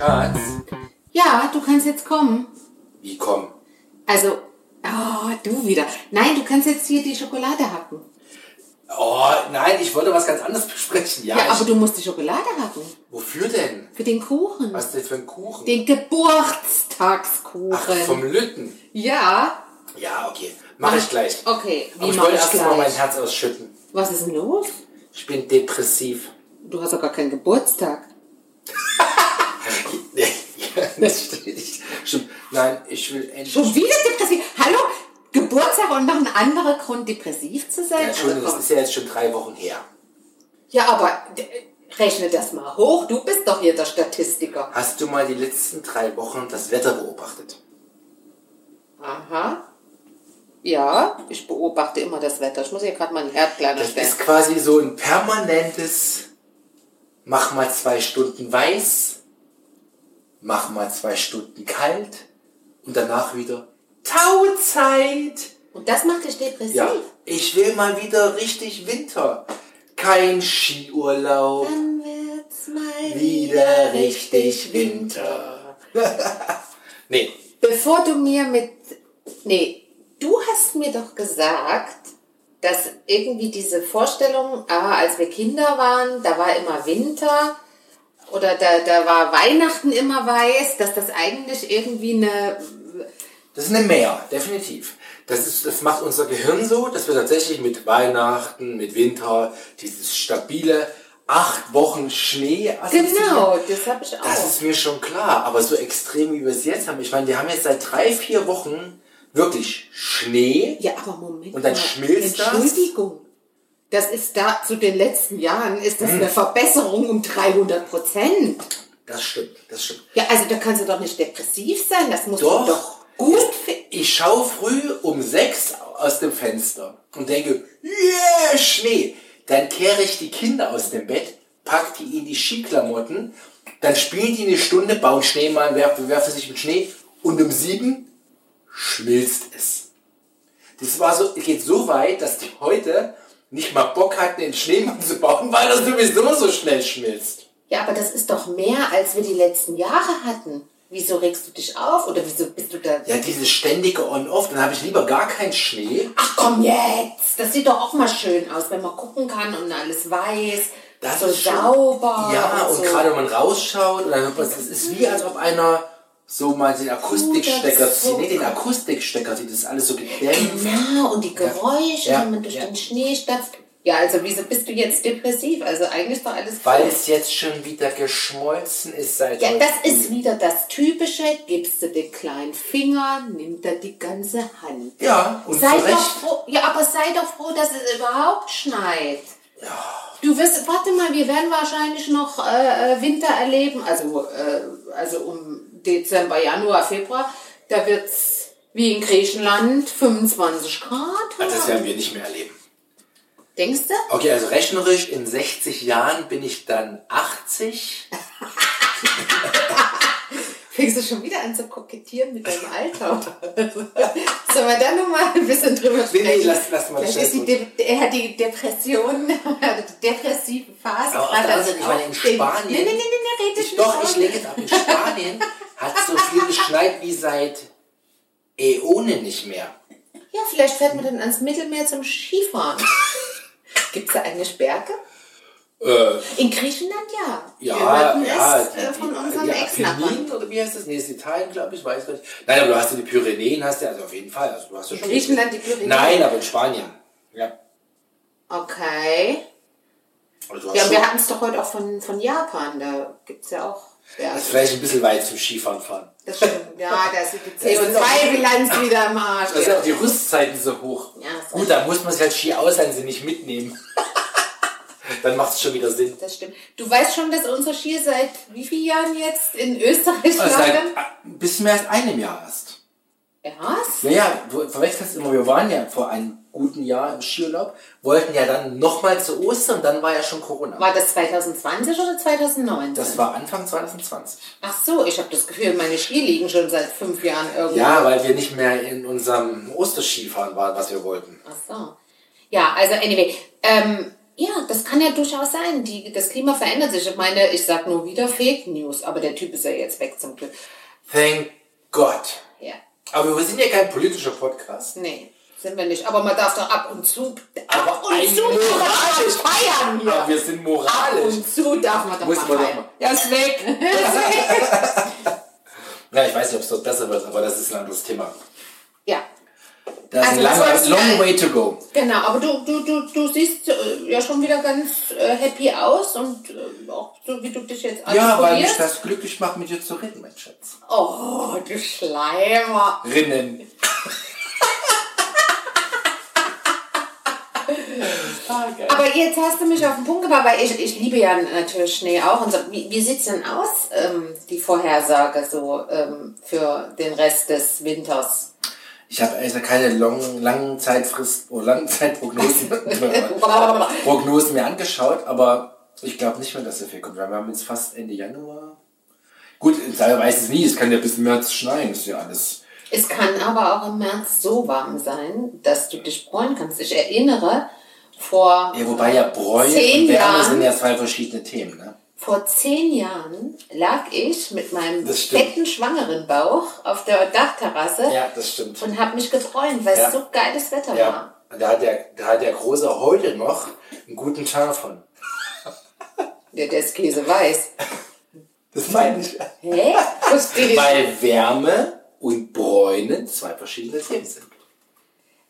Schatz, Ja, du kannst jetzt kommen. wie komm? Also, oh, du wieder. Nein, du kannst jetzt hier die Schokolade hacken. Oh, nein, ich wollte was ganz anderes besprechen. Ja, Ja, aber du musst die Schokolade hacken. wofür denn? Für den Kuchen. Was ist denn für ein Kuchen? Den Geburtstagskuchen. Ach, vom Lütten. ja. Ja, okay. Mach ich gleich. Okay, wie Aber ich mach wollte ich erst mal mein gleich? Herz ausschütten. Was ist denn los? Ich bin depressiv. Du hast doch gar keinen Geburtstag. Das stimmt. Nein, ich will endlich... Schon wieder depressiv. Hallo? Geburtstag und noch ein anderer Grund, depressiv zu sein? Ja, Entschuldigung, Also, das ist ja jetzt schon drei Wochen her. ja, aber rechne das mal hoch. Du bist doch hier der Statistiker. Hast du mal die letzten drei Wochen das Wetter beobachtet? Aha. Ja, ich beobachte immer das Wetter. Ich muss hier gerade mal einen Herd kleiner Das stellen. ist quasi so ein permanentes Mach mal zwei Stunden weiß, mach mal zwei Stunden kalt und danach wieder Tauzeit. Und das macht dich depressiv? Ja, ich will mal wieder richtig Winter. Kein Skiurlaub, Dann wird's mal wieder richtig Winter. Nee, Bevor du mir mit... Nee, du hast mir doch gesagt, dass irgendwie diese Vorstellung, ah, als wir Kinder waren, da war immer Winter oder da, da war Weihnachten immer weiß, dass das eigentlich irgendwie eine... Das ist eine Mehr, definitiv. Das, ist, das macht unser Gehirn so, dass wir tatsächlich mit Weihnachten, mit Winter, dieses stabile acht Wochen Schnee. Genau, das habe ich auch. Das ist mir schon klar, aber so extrem wie wir es jetzt haben. Ich meine, wir haben jetzt seit drei, vier Wochen wirklich Schnee. Ja, aber Moment Und dann mal. schmilzt das? Entschuldigung. Das ist da, zu den letzten Jahren ist das Hm. eine Verbesserung um 300 Prozent. Das stimmt, das stimmt. Ja, also da kannst du doch nicht depressiv sein. Das musst Doch. doch gut finden. Ich schaue früh um sechs aus dem Fenster und denke, yeah, Schnee. Dann kehre ich die Kinder aus dem Bett, pack die in die Skiklamotten, dann spielen die eine Stunde, bauen Schneemann, werfen, werfen sich mit Schnee und um sieben schmilzt es. Das war so, geht so weit, dass die heute nicht mal Bock hatten, den Schneemann zu bauen, weil er sowieso so schnell schmilzt. Ja, aber das ist doch mehr, als wir die letzten Jahre hatten. Wieso regst du dich auf? Oder wieso bist du da... Ja, dieses ständige On-Off, dann habe ich lieber gar keinen Schnee. Ach komm jetzt! Das sieht doch auch mal schön aus, wenn man gucken kann und alles weiß. Das so ist schon- sauber. Ja, und so. gerade wenn man rausschaut, dann es ist wie als ob einer so mal den Akustikstecker zieht. Nee, den. Akustikstecker zieht, das ist alles so gedämpft. Genau, und die Geräusche, Ja, wenn man durch ja. den Schnee stapft. Ja, also wieso bist du jetzt depressiv? Also eigentlich ist doch alles Weil gut. es jetzt schon wieder geschmolzen ist seit Ja, das früh. ist wieder das Typische. Gibst du den kleinen Finger, nimmt er die ganze Hand. Ja, und sei doch froh, ja, aber sei doch froh, dass es überhaupt schneit. Du wirst, warte mal, wir werden wahrscheinlich noch äh, äh, Winter erleben, also, äh, also um Dezember, Januar, Februar, da wird's wie in Griechenland 25 Grad. Also das werden wir nicht mehr erleben. Denkst du? Okay, also rechnerisch in 60 Jahren bin ich dann 80. Fängst du schon wieder an zu kokettieren mit deinem Alter? Sollen wir da nochmal ein bisschen drüber Nee, sprechen? nee, lass- lass mal Vielleicht ist die, er hat die Depression, die depressive Phase. Aber auf der Seite, ich meine, in Spanien- Nee, nee, nee, nee, nee red Ich, nicht doch, ich lege es ab. In Spanien hat so viel geschneit wie seit Äonen nicht mehr. Ja, vielleicht fährt man dann ans Mittelmeer zum Skifahren. Gibt es da eigentlich Berge? Äh, In Griechenland ja. Ja, Wir hörten ja, es äh, von unserem die Ex-Nachbarn. Apenninen, oder wie heißt das? Nee, ist Italien, glaube ich, weiß nicht. Nein, aber du hast ja die Pyrenäen, hast du ja, also auf jeden Fall. Also du hast ja In schon Griechenland die Pyrenäen? Nein, aber in Spanien. Ja. Okay. Also Ja, schon, wir hatten es doch heute auch von, von Japan. Da gibt es ja auch Berge. das ist vielleicht ein bisschen weit zum Skifahren fahren. Das stimmt. Ja, da ist die ist noch- CO2-Bilanz wieder im Arsch. Da sind auch die Rüstzeiten so hoch. Ja, Gut, da muss man sich halt Ski ausleihen, sie nicht mitnehmen. Dann macht es schon wieder Sinn. Das stimmt. Du weißt schon, dass unsere Skier seit wie vielen Jahren jetzt in Österreich Also seit lagern? ein bisschen mehr als einem Jahr erst. Was? Ja, ja, du verwechselst immer, wir waren ja vor einem guten Jahr im Skiurlaub, wollten ja dann nochmal zu Ostern dann war ja schon Corona. War das 2020 oder 2019? Das war Anfang 2020. Ach so, ich habe das Gefühl, meine Skier liegen schon seit fünf Jahren irgendwo. Ja, weil wir nicht mehr in unserem Osterskifahren waren, was wir wollten. Ach so. Ja, also anyway. Ähm, Ja, das kann ja durchaus sein. Die, das Klima verändert sich. Ich meine, ich sag nur wieder Fake News, aber der Typ ist ja jetzt weg zum Glück. Thank God. Ja. Aber wir sind ja kein politischer Podcast. Nee, sind wir nicht. Aber man darf doch ab und zu. Aber ab und ein zu moralisch- feiern hier. Aber wir sind Ab moralisch. und zu darf man doch Muss mal feiern. Ja, ist weg. Ja, ich weiß nicht, ob es dort besser wird, aber das ist ein anderes Thema. ja. Das ist Also, ein langer, das heißt, long way to go. Genau, aber du, du, du, du siehst äh, ja schon wieder ganz äh, happy aus und äh, auch so wie du dich jetzt Ja, weil mich das glücklich macht, mit dir zu reden, mein Schatz. Oh, du Schleimer. Rinnen. Aber jetzt hast du mich auf den Punkt gebracht, weil ich, ich liebe ja natürlich Schnee auch. Und so. wie, wie sieht's denn aus, ähm, die Vorhersage so ähm, für den Rest des Winters? Ich habe also keine long, langen Zeitfrist oder Langzeitprognosen Prognosen mir angeschaut, aber ich glaube nicht mehr, dass so viel kommt. Wir haben jetzt fast Ende Januar. Gut, ich weiß es nie, es kann ja bis März schneien, ist ja alles. Es kann aber auch im März so warm sein, dass du dich freuen kannst. Ich erinnere, vor, Ja, wobei ja Bräu Zehn und Wärme Jahren. sind ja zwei verschiedene Themen, ne? vor zehn Jahren lag ich mit meinem fetten schwangeren Bauch auf der Dachterrasse Ja, das stimmt. und habe mich gefreut, weil Ja. es so geiles Wetter war. Ja, und da hat, der, da hat der Große heute noch einen guten Tag von. Ja, der ist Käse weiß. Das meine ich. Hä? Weil Wärme und Bräunen zwei verschiedene Themen sind.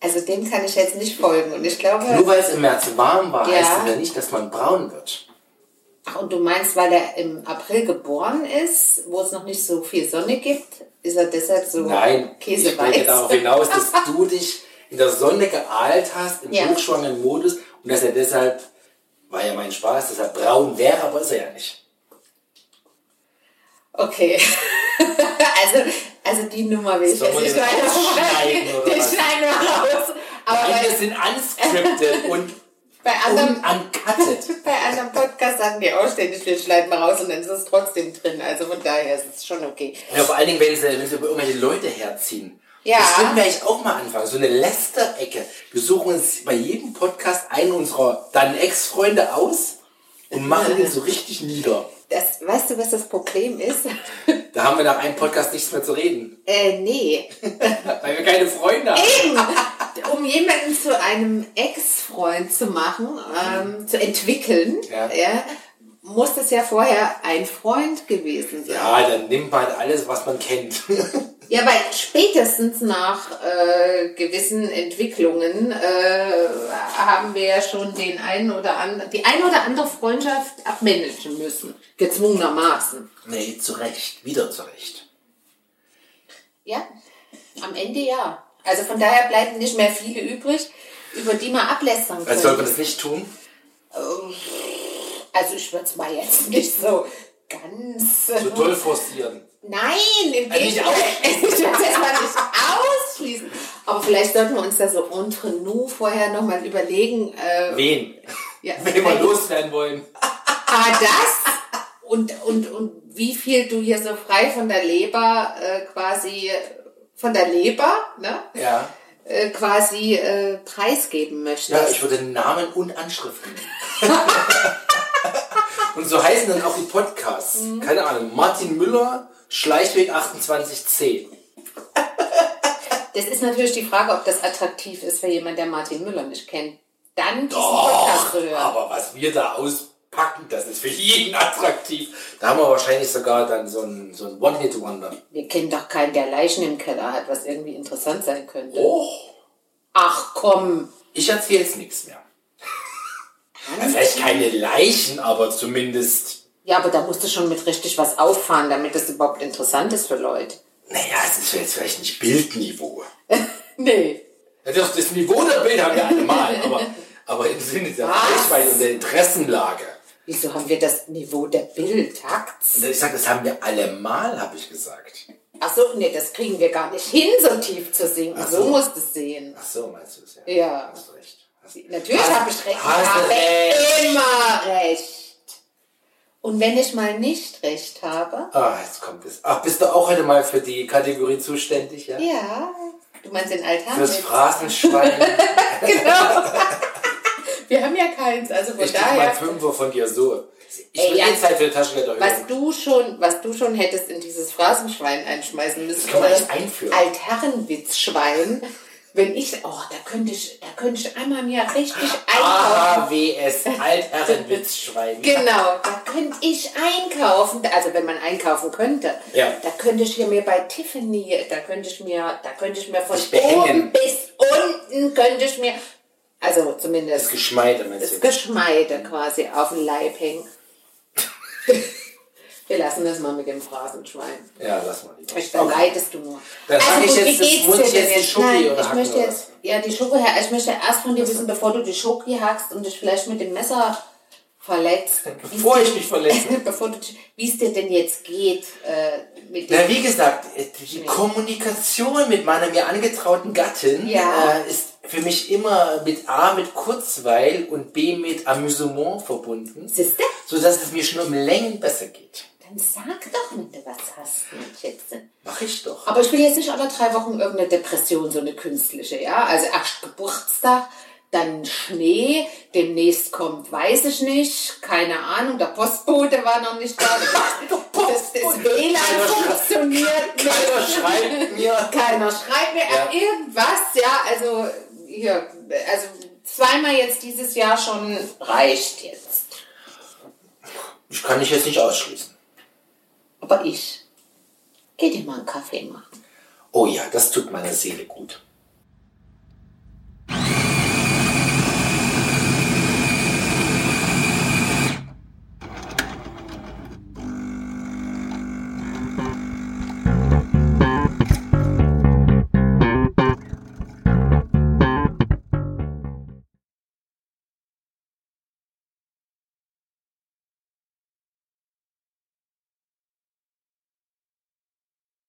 Also dem kann ich jetzt nicht folgen. Und ich glaube, Nur weil es im März warm war, Ja. heißt das ja nicht, dass man braun wird. ach, und du meinst, weil er im April geboren ist, wo es noch nicht so viel Sonne gibt, ist er deshalb so Nein, ich Käse wollte weiß. darauf hinaus, dass du dich in der Sonne geahlt hast, im Ja. hochschwangeren Modus und dass er deshalb, war ja mein Spaß, dass er braun wäre, aber ist er ja nicht. Okay. also, also die Nummer will ich jetzt wir nicht weiter rausschneiden, oder Die schneiden wir raus. Aber wir bei, sind unscripted und bei, anderen, uncutted. bei anderen Podcasts sagen die auch ständig, wir schneiden mal raus und dann ist es trotzdem drin. Also von daher ist es schon okay. Ja, vor allen Dingen, wenn sie, über irgendwelche Leute herziehen. Ja. Das würden wir eigentlich auch mal anfangen. So eine Lästerecke. Wir suchen uns bei jedem Podcast einen unserer dann Ex-Freunde aus und machen den so richtig nieder. Das, weißt du, was das Problem ist? Da haben wir nach einem Podcast nichts mehr zu reden. äh, nee. Weil wir keine Freunde haben. Eben, um jemanden zu einem Ex-Freund zu machen, ähm, zu entwickeln, Ja. ja. muss das ja vorher ein Freund gewesen sein. Ja, dann nimmt man halt alles, was man kennt. Ja, weil spätestens nach äh, gewissen Entwicklungen äh, haben wir ja schon den einen oder anderen, die eine oder andere Freundschaft abmanagen müssen. Gezwungenermaßen. nee, zu Recht. Wieder zu Recht. Ja, am Ende ja. Also von daher bleiben nicht mehr viele übrig, über die man ablästern Also sollte man das nicht tun? Also ich würde es mal jetzt nicht so ganz... So doll forcieren. Nein, im nicht Gegenteil. Ich würde es erstmal nicht ausschließen. Aber vielleicht sollten wir uns da so entre nous vorher nochmal überlegen. Äh, Wen? ja, Wen wir loswerden wollen. Ah, das und, und, und wie viel du hier so frei von der Leber äh, quasi, von der Leber, ne? Ja. Äh, quasi äh, preisgeben möchtest. Ja, ich würde Namen und Anschriften nehmen. und so heißen dann auch die Podcasts. Mhm. Keine Ahnung. Martin Müller, Schleichweg 28c. Das ist natürlich die Frage, ob das attraktiv ist für jemand, der Martin Müller nicht kennt. Dann hören. Aber was wir da auspacken, das ist für jeden attraktiv. Da haben wir wahrscheinlich sogar dann so ein, so ein One-Hit-Wonder. Wir kennen doch keinen, der Leichen im Keller hat, was irgendwie interessant sein könnte. Oh, Ach komm. ich erzähle jetzt nichts mehr. Vielleicht keine Leichen, aber zumindest... Ja, aber da musst du schon mit richtig was auffahren, damit das überhaupt interessant ist für Leute. Naja, es ist jetzt vielleicht nicht Bildniveau. Nee. Ja, das, das Niveau der Bild haben wir alle mal, aber, aber im Sinne der? Reichweite und der Interessenlage. Wieso haben wir das Niveau der Bildtakts? Ich sag, das haben wir alle mal, habe ich gesagt. Ach so, nee, das kriegen wir gar nicht hin, so tief zu singen. Ach so. so. musst du es sehen. Ach so, meinst du es ja? Ja. Hast recht. Hast, Natürlich habe ich recht. hast ich habe recht. immer recht. Und wenn ich mal nicht recht habe? Ah, jetzt kommt es. Ach, bist du auch heute mal für die Kategorie zuständig, ja? Ja. Du meinst den Altar? Fürs Phrasenschwein. Wir haben ja keins, also von Ich krieg mal daher. Fünfer von dir so. Ich Ey, will ja. jetzt halt für Taschengelder Was du schon, was du schon hättest in dieses Phrasenschwein einschmeißen müssen. Das kann man einführen. Altherrenwitzschwein. Wenn ich, oh, da könnte ich, da könnte ich einmal mir richtig einkaufen. AHWS, Altherrenwitzschwein. Genau, da könnte ich einkaufen. Also wenn man einkaufen könnte, Ja. da könnte ich hier mir bei Tiffany, da könnte ich mir, da könnte ich mir von behängen. oben bis unten könnte ich mir, also zumindest Das Geschmeide, meinst das? Geschmeide quasi auf den Leib hängen. Wir lassen das mal mit dem Phrasenschwein. Ja, lass mal lieber. Ich, dann leidest du nur. Dann sag ich jetzt, wie das geht's muss dir ich denn jetzt Nein, ich möchte jetzt, ja, die Schoki, ich möchte erst von dir wissen, bevor du die Schoki hackst und dich vielleicht mit dem Messer verletzt. Bevor ich mich verletze. bevor du, wie es dir denn jetzt geht äh, mit Na, wie gesagt, äh, die Kommunikation mit meiner mir angetrauten Gattin Ja. äh, ist für mich immer mit A mit Kurzweil und B mit Amüsement verbunden, Siehste? sodass es mir schon um Längen besser geht. Dann sag doch, wenn du was hast, mein Schätzchen. Mach ich doch. Aber ich will jetzt nicht alle drei Wochen irgendeine Depression, so eine künstliche, ja? Also erst Geburtstag, dann Schnee, demnächst kommt, weiß ich nicht, keine Ahnung, der Postbote war noch nicht da. Das, das WLAN funktioniert nicht. Keiner schreibt mir. Keiner schreibt mir Ja. irgendwas, ja, also hier, also zweimal jetzt dieses Jahr schon reicht jetzt. Ich kann dich jetzt nicht ausschließen. Aber ich, geh dir mal einen Kaffee machen. Oh ja, das tut meiner Seele gut.